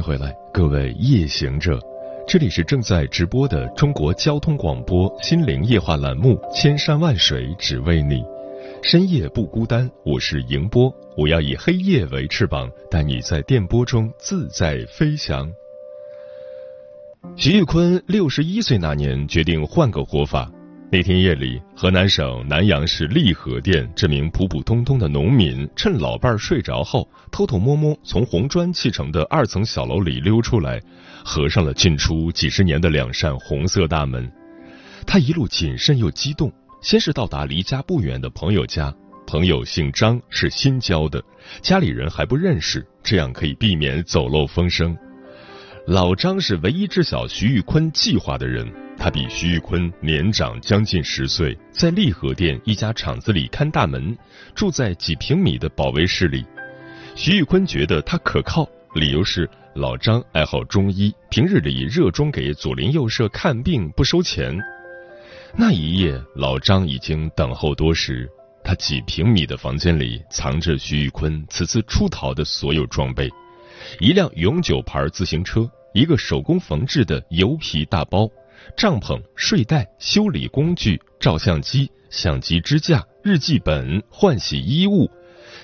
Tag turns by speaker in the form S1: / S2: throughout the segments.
S1: 回来，各位夜行者，这里是正在直播的中国交通广播心灵夜话栏目《千山万水只为你》，深夜不孤单，我是迎波，我要以黑夜为翅膀，带你在电波中自在飞翔。徐玉坤六十一岁那年决定换个活法。那天夜里，河南省南阳市利河店这名普普通通的农民，趁老伴儿睡着后，偷偷摸摸从红砖砌成的二层小楼里溜出来，合上了进出几十年的两扇红色大门。他一路谨慎又激动，先是到达离家不远的朋友家，朋友姓张，是新交的，家里人还不认识，这样可以避免走漏风声。老张是唯一知晓徐玉坤计划的人。他比徐玉坤年长将近十岁，在利和店一家厂子里看大门，住在几平米的保卫室里。徐玉坤觉得他可靠，理由是老张爱好中医，平日里热衷给左邻右舍看病，不收钱。那一夜，老张已经等候多时。他几平米的房间里藏着徐玉坤此次出逃的所有装备：一辆永久牌自行车，一个手工缝制的油皮大包。帐篷、睡袋、修理工具、照相机、相机支架、日记本、换洗衣物，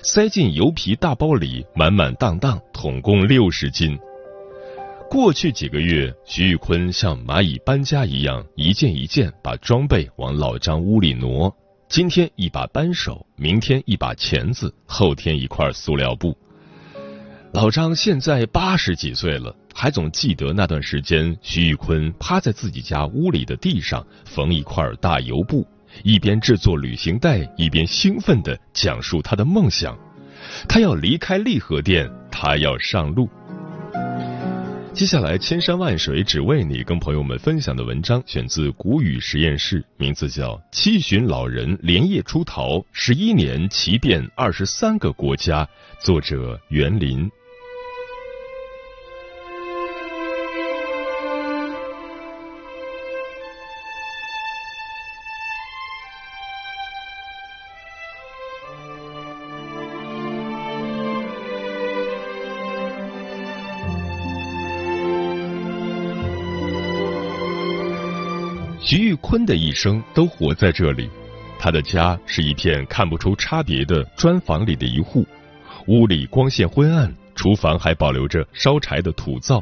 S1: 塞进油皮大包里，满满当当，统共六十斤。过去几个月，徐玉坤像蚂蚁搬家一样，一件一件把装备往老张屋里挪。今天一把扳手，明天一把钳子，后天一块塑料布。老张现在八十几岁了。还总记得那段时间，徐玉坤趴在自己家屋里的地上缝一块大油布，一边制作旅行袋，一边兴奋地讲述他的梦想：他要离开利和店，他要上路。接下来，千山万水只为你，跟朋友们分享的文章选自谷雨实验室，名字叫《七旬老人连夜出逃，十一年骑遍二十三个国家》，作者袁林。坤的一生都活在这里，他的家是一片看不出差别的砖房里的一户，屋里光线昏暗，厨房还保留着烧柴的土灶，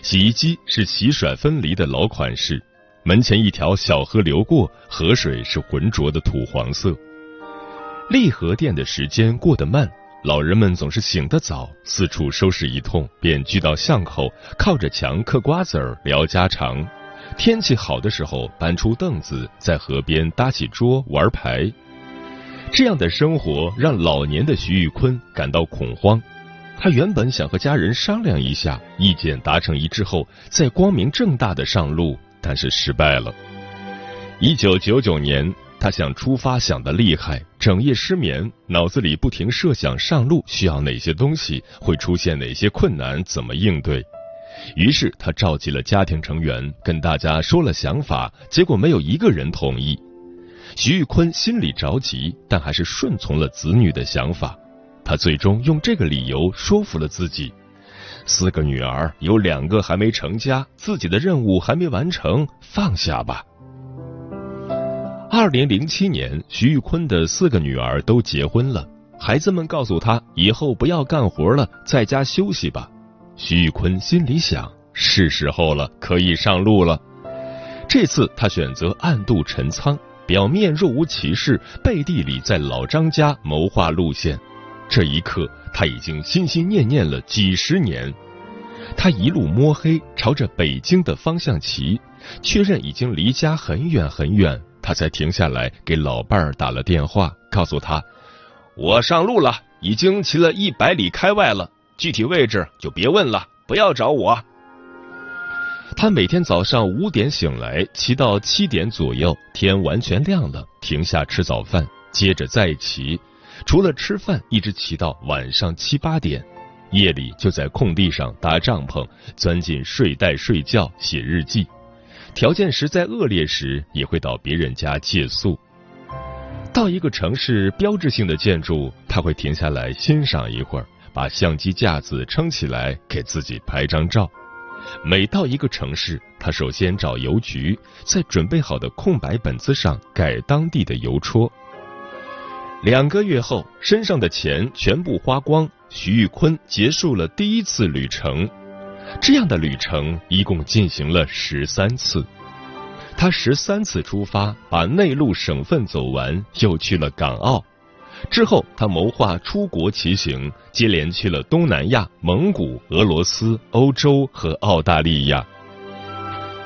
S1: 洗衣机是洗甩分离的老款式，门前一条小河流过，河水是浑浊的土黄色。利和店的时间过得慢，老人们总是醒得早，四处收拾一通，便聚到巷口，靠着墙嗑瓜子儿聊家常。天气好的时候，搬出凳子，在河边搭起桌玩牌。这样的生活让老年的徐玉坤感到恐慌。他原本想和家人商量一下，意见达成一致后再光明正大的上路，但是失败了。一九九九年，他想出发想得厉害，整夜失眠，脑子里不停设想上路需要哪些东西，会出现哪些困难，怎么应对。于是他召集了家庭成员，跟大家说了想法，结果没有一个人同意。徐玉坤心里着急，但还是顺从了子女的想法。他最终用这个理由说服了自己：四个女儿有两个还没成家，自己的任务还没完成，放下吧。二零零七年，徐玉坤的四个女儿都结婚了，孩子们告诉他，以后不要干活了，在家休息吧。徐玉坤心里想：是时候了，可以上路了。这次他选择暗度陈仓，表面若无其事，背地里在老张家谋划路线。这一刻，他已经心心念念了几十年。他一路摸黑，朝着北京的方向骑，确认已经离家很远很远，他才停下来给老伴儿打了电话，告诉他：“我上路了，已经骑了一百里开外了。”具体位置就别问了，不要找我。他每天早上五点醒来，骑到七点左右，天完全亮了，停下吃早饭，接着再骑，除了吃饭，一直骑到晚上七八点。夜里就在空地上搭帐篷，钻进睡袋睡觉，写日记。条件实在恶劣时，也会到别人家借宿。到一个城市标志性的建筑，他会停下来欣赏一会儿，把相机架子撑起来，给自己拍张照。每到一个城市，他首先找邮局，在准备好的空白本子上盖当地的邮戳。两个月后，身上的钱全部花光，徐玉坤结束了第一次旅程。这样的旅程一共进行了十三次，他十三次出发，把内陆省份走完，又去了港澳。之后，他谋划出国骑行，接连去了东南亚、蒙古、俄罗斯、欧洲和澳大利亚。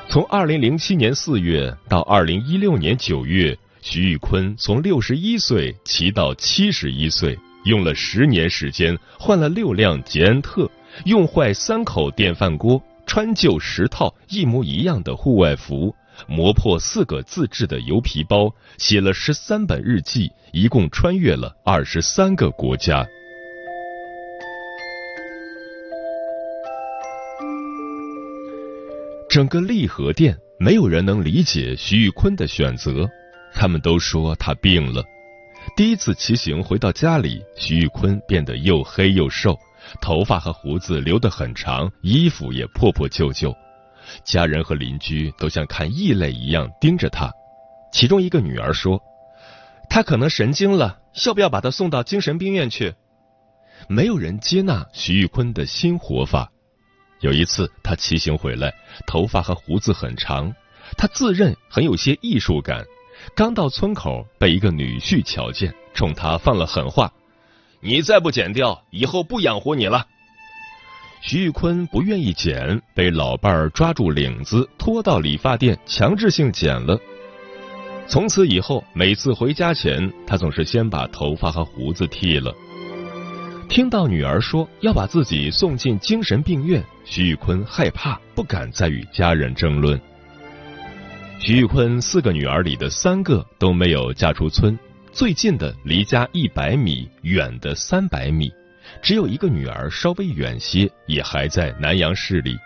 S1: 从二零零七年四月到二零一六年九月，徐玉坤从六十一岁骑到七十一岁，用了十年时间，换了六辆捷安特，用坏三口电饭锅，穿旧十套一模一样的户外服。磨破四个自制的油皮包，写了十三本日记，一共穿越了二十三个国家。整个利和店没有人能理解徐玉坤的选择，他们都说他病了。第一次骑行回到家里，徐玉坤变得又黑又瘦，头发和胡子留得很长，衣服也破破旧旧。家人和邻居都像看异类一样盯着他，其中一个女儿说：“他可能神经了，要不要把他送到精神病院去？”没有人接纳徐玉坤的新活法。有一次，他骑行回来，头发和胡子很长，他自认很有些艺术感。刚到村口，被一个女婿瞧见，冲他放了狠话：“你再不剪掉，以后不养活你了。”徐玉坤不愿意剪，被老伴儿抓住领子，拖到理发店，强制性剪了。从此以后，每次回家前，他总是先把头发和胡子剃了。听到女儿说要把自己送进精神病院，徐玉坤害怕，不敢再与家人争论。徐玉坤四个女儿里的三个都没有嫁出村，最近的离家一百米，远的三百米。只有一个女儿稍微远些，也还在南阳市里。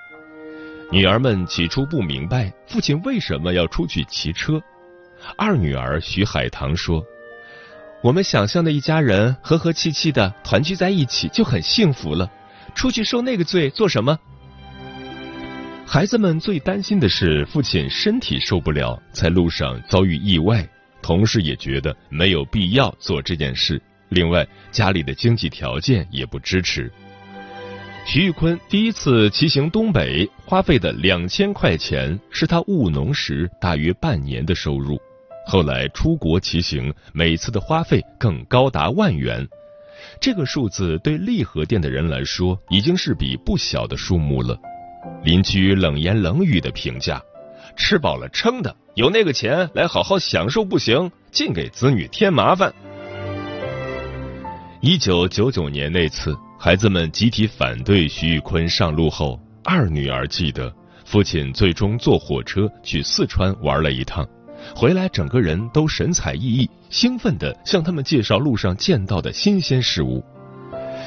S1: 女儿们起初不明白父亲为什么要出去骑车。二女儿徐海棠说：“我们想象的一家人和和气气的团聚在一起就很幸福了，出去受那个罪做什么？”孩子们最担心的是父亲身体受不了，在路上遭遇意外，同事也觉得没有必要做这件事。另外，家里的经济条件也不支持。徐玉坤第一次骑行东北，花费的两千块钱是他务农时大约半年的收入。后来出国骑行，每次的花费更高达万元。这个数字对利和店的人来说，已经是笔不小的数目了。邻居冷言冷语的评价：“吃饱了撑的，有那个钱来好好享受不行，尽给子女添麻烦。”一九九九年那次，孩子们集体反对徐玉坤上路后，二女儿记得，父亲最终坐火车去四川玩了一趟，回来整个人都神采奕奕，兴奋地向他们介绍路上见到的新鲜事物。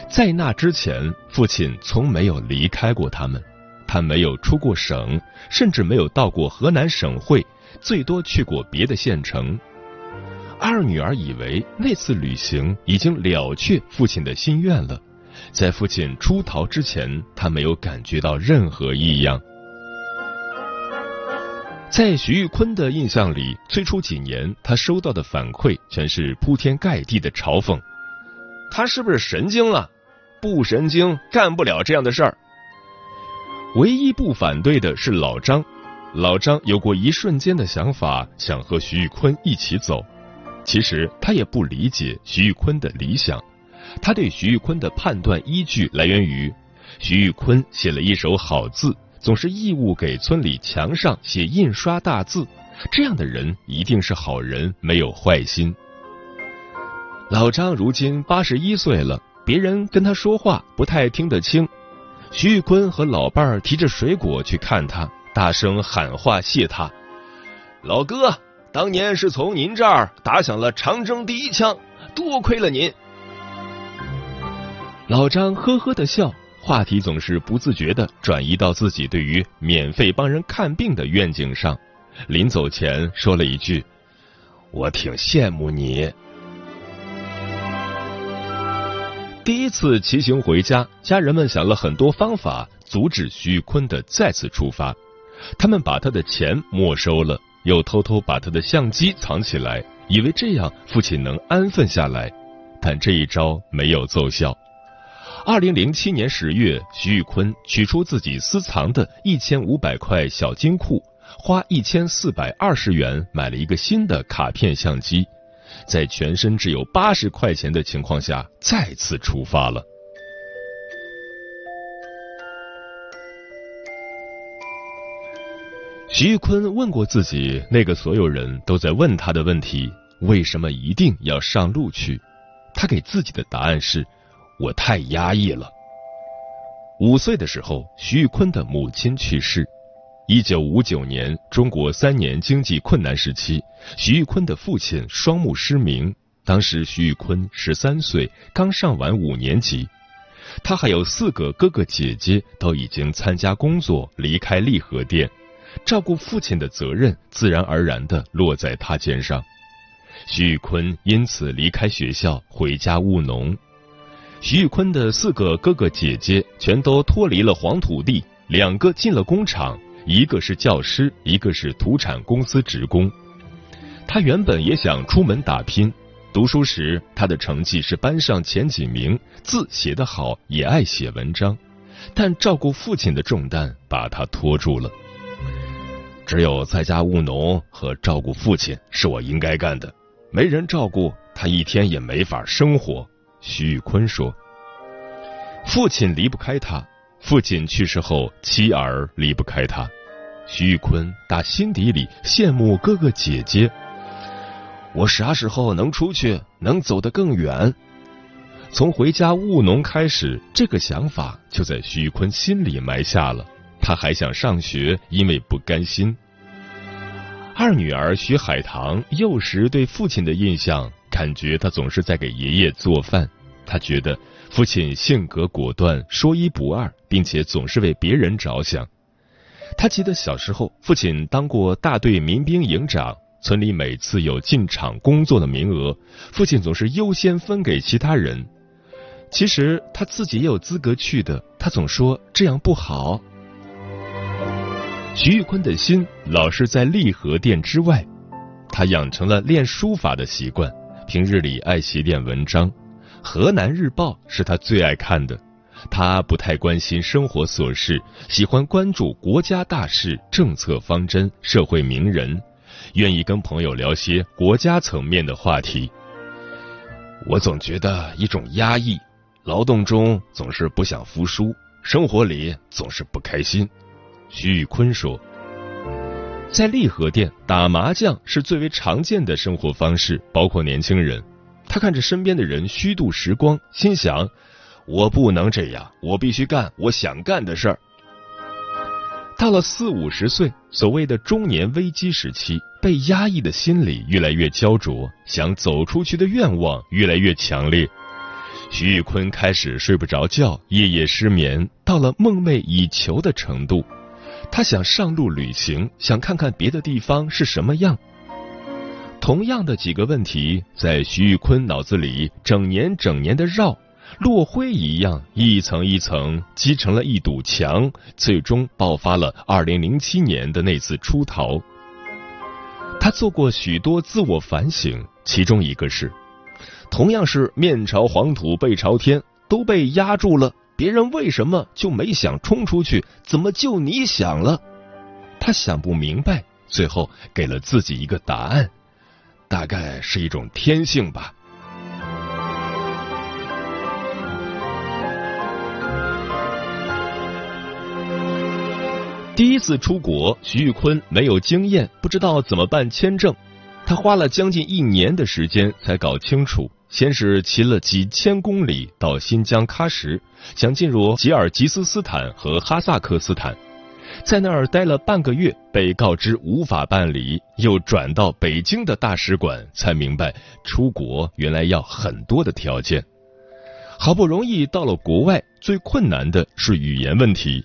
S1: 在那之前，父亲从没有离开过他们，他没有出过省，甚至没有到过河南省会，最多去过别的县城。二女儿以为那次旅行已经了却父亲的心愿了，在父亲出逃之前，她没有感觉到任何异样。在徐玉坤的印象里，最初几年他收到的反馈全是铺天盖地的嘲讽：“他是不是神经了？不神经干不了这样的事儿。”唯一不反对的是老张，老张有过一瞬间的想法，想和徐玉坤一起走。其实他也不理解徐玉坤的理想，他对徐玉坤的判断依据来源于徐玉坤写了一手好字，总是义务给村里墙上写印刷大字，这样的人一定是好人，没有坏心。老张如今八十一岁了，别人跟他说话不太听得清。徐玉坤和老伴儿提着水果去看他，大声喊话谢他：“老哥，当年是从您这儿打响了长征第一枪，多亏了您。”老张呵呵的笑，话题总是不自觉的转移到自己对于免费帮人看病的愿景上。临走前说了一句：“我挺羡慕你。”第一次骑行回家，家人们想了很多方法阻止徐玉坤的再次出发。他们把他的钱没收了，又偷偷把他的相机藏起来，以为这样父亲能安分下来。但这一招没有奏效。二零零七年十月，徐玉坤取出自己私藏的一千五百块小金库，花一千四百二十元买了一个新的卡片相机，在全身只有八十块钱的情况下，再次出发了。徐玉坤问过自己那个所有人都在问他的问题：为什么一定要上路去？他给自己的答案是。我太压抑了。五岁的时候，徐玉坤的母亲去世。一九五九年，中国三年经济困难时期，徐玉坤的父亲双目失明。当时徐玉坤十三岁，刚上完五年级。他还有四个哥哥姐姐，都已经参加工作，离开利和店，照顾父亲的责任自然而然的落在他肩上。徐玉坤因此离开学校，回家务农。徐玉坤的四个哥哥姐姐全都脱离了黄土地，两个进了工厂，一个是教师，一个是土产公司职工。他原本也想出门打拼，读书时他的成绩是班上前几名，字写得好，也爱写文章，但照顾父亲的重担把他拖住了。只有在家务农和照顾父亲是我应该干的，没人照顾他一天也没法生活。徐玉坤说：“父亲离不开他，父亲去世后，妻儿离不开他。徐玉坤打心底里羡慕哥哥姐姐。我啥时候能出去，能走得更远？从回家务农开始，这个想法就在徐玉坤心里埋下了。他还想上学，因为不甘心。二女儿徐海棠幼时对父亲的印象。”感觉他总是在给爷爷做饭，他觉得父亲性格果断、说一不二，并且总是为别人着想。他记得小时候，父亲当过大队民兵营长，村里每次有进厂工作的名额，父亲总是优先分给其他人。其实他自己也有资格去的，他总说这样不好。徐玉坤的心老是在利和店之外，他养成了练书法的习惯。平日里爱写点文章，《河南日报》是他最爱看的。他不太关心生活琐事，喜欢关注国家大事、政策方针、社会名人，愿意跟朋友聊些国家层面的话题。我总觉得一种压抑，劳动中总是不想服输，生活里总是不开心。徐玉坤说。在利和店打麻将是最为常见的生活方式，包括年轻人。他看着身边的人虚度时光，心想：我不能这样，我必须干我想干的事儿。到了四五十岁，所谓的中年危机时期，被压抑的心理越来越焦灼，想走出去的愿望越来越强烈。徐玉坤开始睡不着觉，夜夜失眠，到了梦寐以求的程度。他想上路旅行，想看看别的地方是什么样。同样的几个问题在徐玉坤脑子里整年整年的绕，落灰一样，一层一层积成了一堵墙，最终爆发了二零零七年的那次出逃。他做过许多自我反省，其中一个是，同样是面朝黄土背朝天，都被压住了。别人为什么就没想冲出去？怎么就你想了？他想不明白，最后给了自己一个答案，大概是一种天性吧。第一次出国，徐玉坤没有经验，不知道怎么办签证，他花了将近一年的时间才搞清楚。先是骑了几千公里到新疆喀什，想进入吉尔吉斯斯坦和哈萨克斯坦，在那儿待了半个月，被告知无法办理，又转到北京的大使馆，才明白出国原来要很多的条件。好不容易到了国外，最困难的是语言问题。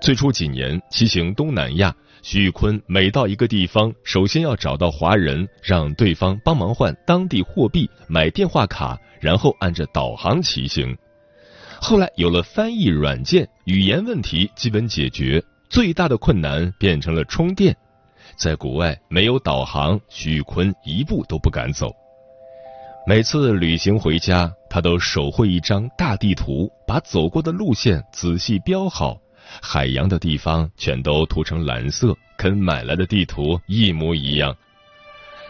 S1: 最初几年骑行东南亚。徐玉坤每到一个地方，首先要找到华人，让对方帮忙换当地货币、买电话卡，然后按着导航骑行。后来有了翻译软件，语言问题基本解决，最大的困难变成了充电。在国外没有导航，徐玉坤一步都不敢走。每次旅行回家，他都手绘一张大地图，把走过的路线仔细标好。海洋的地方全都涂成蓝色，跟买来的地图一模一样。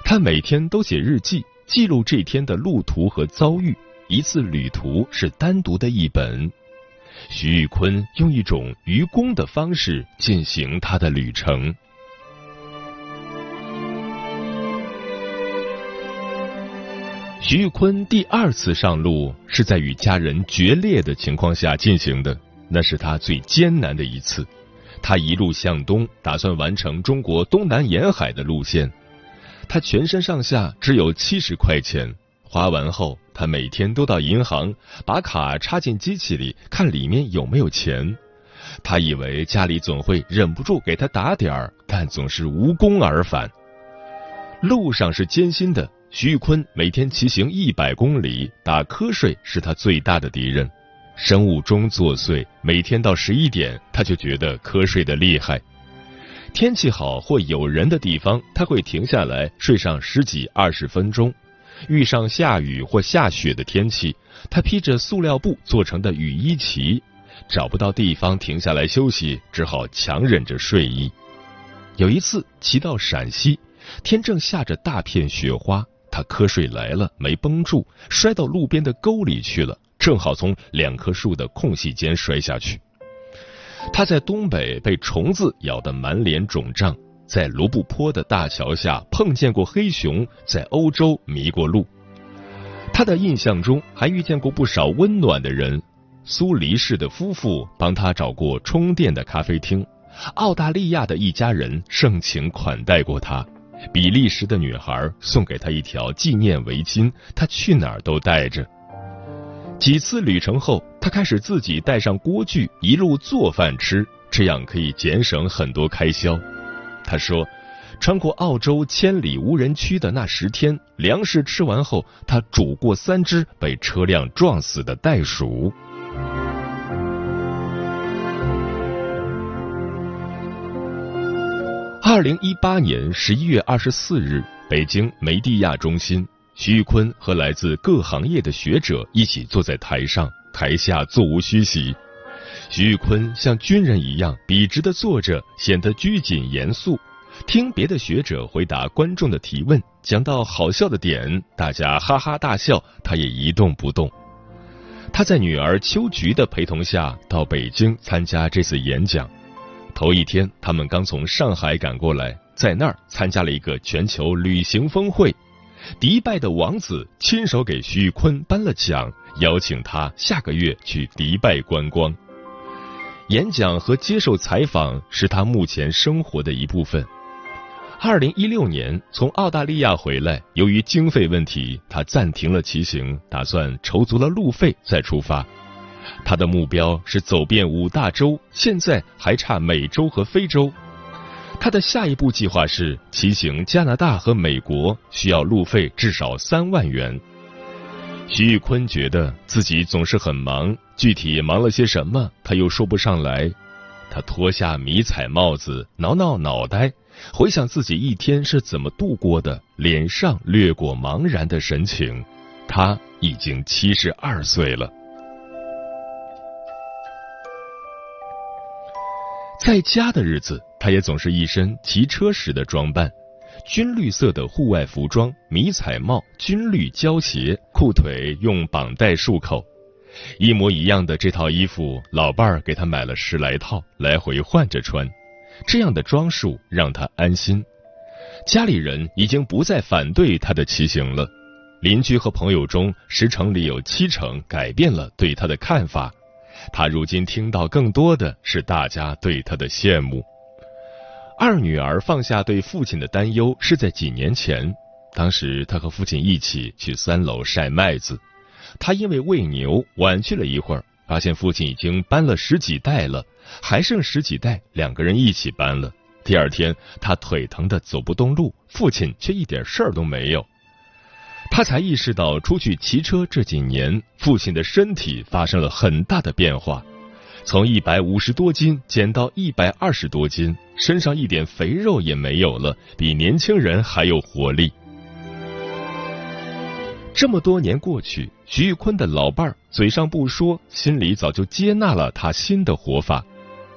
S1: 他每天都写日记，记录这天的路途和遭遇。一次旅途是单独的一本。徐玉坤用一种愚公的方式进行他的旅程。徐玉坤第二次上路是在与家人决裂的情况下进行的。那是他最艰难的一次，他一路向东，打算完成中国东南沿海的路线。他全身上下只有七十块钱，花完后，他每天都到银行把卡插进机器里，看里面有没有钱。他以为家里总会忍不住给他打点儿，但总是无功而返。路上是艰辛的，徐玉坤每天骑行一百公里，打瞌睡是他最大的敌人。生物钟作祟，每天到十一点，他就觉得瞌睡的厉害。天气好或有人的地方，他会停下来睡上十几二十分钟。遇上下雨或下雪的天气，他披着塑料布做成的雨衣骑。找不到地方停下来休息，只好强忍着睡意。有一次骑到陕西，天正下着大片雪花，他瞌睡来了，没绷住，摔到路边的沟里去了。正好从两棵树的空隙间摔下去。他在东北被虫子咬得满脸肿胀，在罗布泊的大桥下碰见过黑熊，在欧洲迷过路。他的印象中还遇见过不少温暖的人，苏黎世的夫妇帮他找过充电的咖啡厅，澳大利亚的一家人盛情款待过他，比利时的女孩送给他一条纪念围巾，他去哪儿都带着。几次旅程后，他开始自己带上锅具，一路做饭吃，这样可以节省很多开销。他说，穿过澳洲千里无人区的那十天，粮食吃完后，他煮过三只被车辆撞死的袋鼠。二零一八年十一月二十四日，北京梅地亚中心。徐玉坤和来自各行业的学者一起坐在台上，台下座无虚席。徐玉坤像军人一样笔直的坐着，显得拘谨严肃。听别的学者回答观众的提问，讲到好笑的点，大家哈哈大笑，他也一动不动。他在女儿秋菊的陪同下到北京参加这次演讲。头一天，他们刚从上海赶过来，在那儿参加了一个全球旅行峰会。迪拜的王子亲手给徐玉坤颁了奖，邀请他下个月去迪拜观光。演讲和接受采访是他目前生活的一部分。二零一六年从澳大利亚回来，由于经费问题，他暂停了骑行，打算筹足了路费再出发。他的目标是走遍五大洲，现在还差美洲和非洲。他的下一步计划是骑行加拿大和美国，需要路费至少三万元。徐玉坤觉得自己总是很忙，具体忙了些什么，他又说不上来。他脱下迷彩帽子，挠挠脑袋，回想自己一天是怎么度过的，脸上掠过茫然的神情。他已经七十二岁了。在家的日子。他也总是一身骑车时的装扮，军绿色的户外服装、迷彩帽、军绿胶鞋，裤腿用绑带束口，一模一样的这套衣服，老伴儿给他买了十来套，来回换着穿。这样的装束让他安心。家里人已经不再反对他的骑行了。邻居和朋友中十成里有七成改变了对他的看法。他如今听到更多的是大家对他的羡慕。二女儿放下对父亲的担忧是在几年前，当时他和父亲一起去三楼晒麦子，他因为喂牛晚去了一会儿，发现父亲已经搬了十几袋了，还剩十几袋，两个人一起搬了。第二天他腿疼的走不动路，父亲却一点事儿都没有。他才意识到，出去骑车这几年，父亲的身体发生了很大的变化，从一百五十多斤减到一百二十多斤，身上一点肥肉也没有了，比年轻人还有活力。这么多年过去，徐玉坤的老伴儿嘴上不说，心里早就接纳了他新的活法。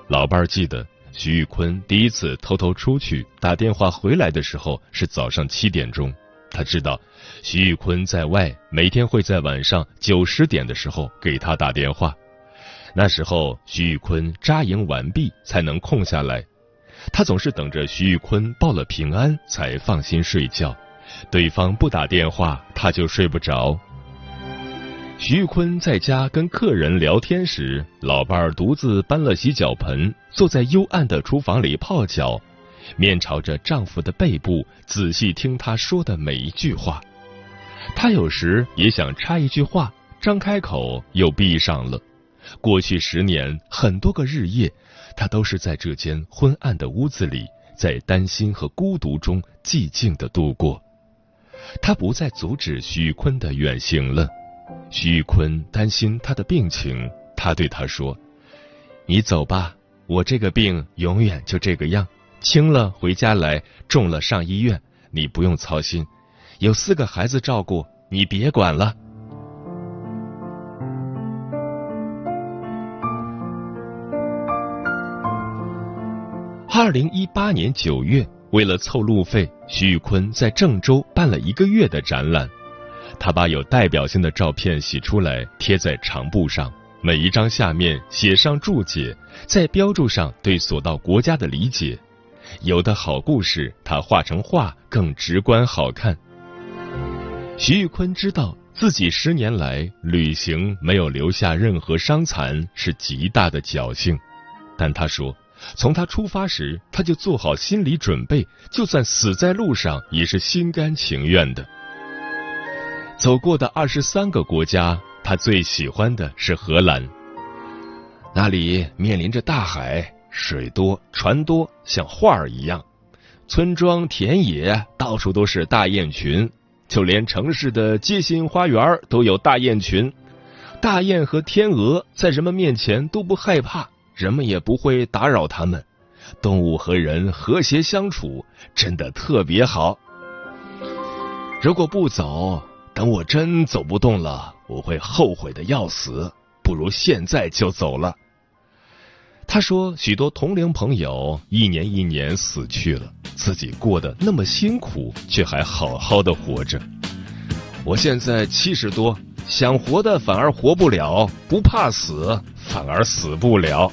S1: 老伴儿记得，徐玉坤第一次偷偷出去打电话回来的时候是早上七点钟。他知道，徐玉坤在外，每天会在晚上九十点的时候给他打电话。那时候，徐玉坤扎营完毕才能空下来。他总是等着徐玉坤报了平安才放心睡觉，对方不打电话他就睡不着。徐玉坤在家跟客人聊天时，老伴儿独自搬了洗脚盆，坐在幽暗的厨房里泡脚。面朝着丈夫的背部，仔细听他说的每一句话。她有时也想插一句话，张开口又闭上了。过去十年，很多个日夜，她都是在这间昏暗的屋子里，在担心和孤独中寂静的度过。她不再阻止徐玉坤的远行了。徐玉坤担心他的病情，他对他说：“你走吧，我这个病永远就这个样。”轻了回家来，重了上医院，你不用操心，有四个孩子照顾，你别管了。二零一八年九月，为了凑路费，徐玉坤在郑州办了一个月的展览。他把有代表性的照片洗出来，贴在长布上，每一张下面写上注解，再标注上对所到国家的理解。有的好故事，他画成画更直观好看。徐玉坤知道自己十年来旅行没有留下任何伤残是极大的侥幸，但他说，从他出发时他就做好心理准备，就算死在路上也是心甘情愿的。走过的二十三个国家，他最喜欢的是荷兰，那里面临着大海。水多船多，像画儿一样，村庄田野到处都是大雁群，就连城市的街心花园都有大雁群。大雁和天鹅在人们面前都不害怕，人们也不会打扰它们。动物和人和谐相处，真的特别好。如果不走，等我真走不动了，我会后悔的要死。不如现在就走了。他说：“许多同龄朋友一年一年死去了，自己过得那么辛苦，却还好好的活着。我现在七十多，想活的反而活不了，不怕死反而死不了。”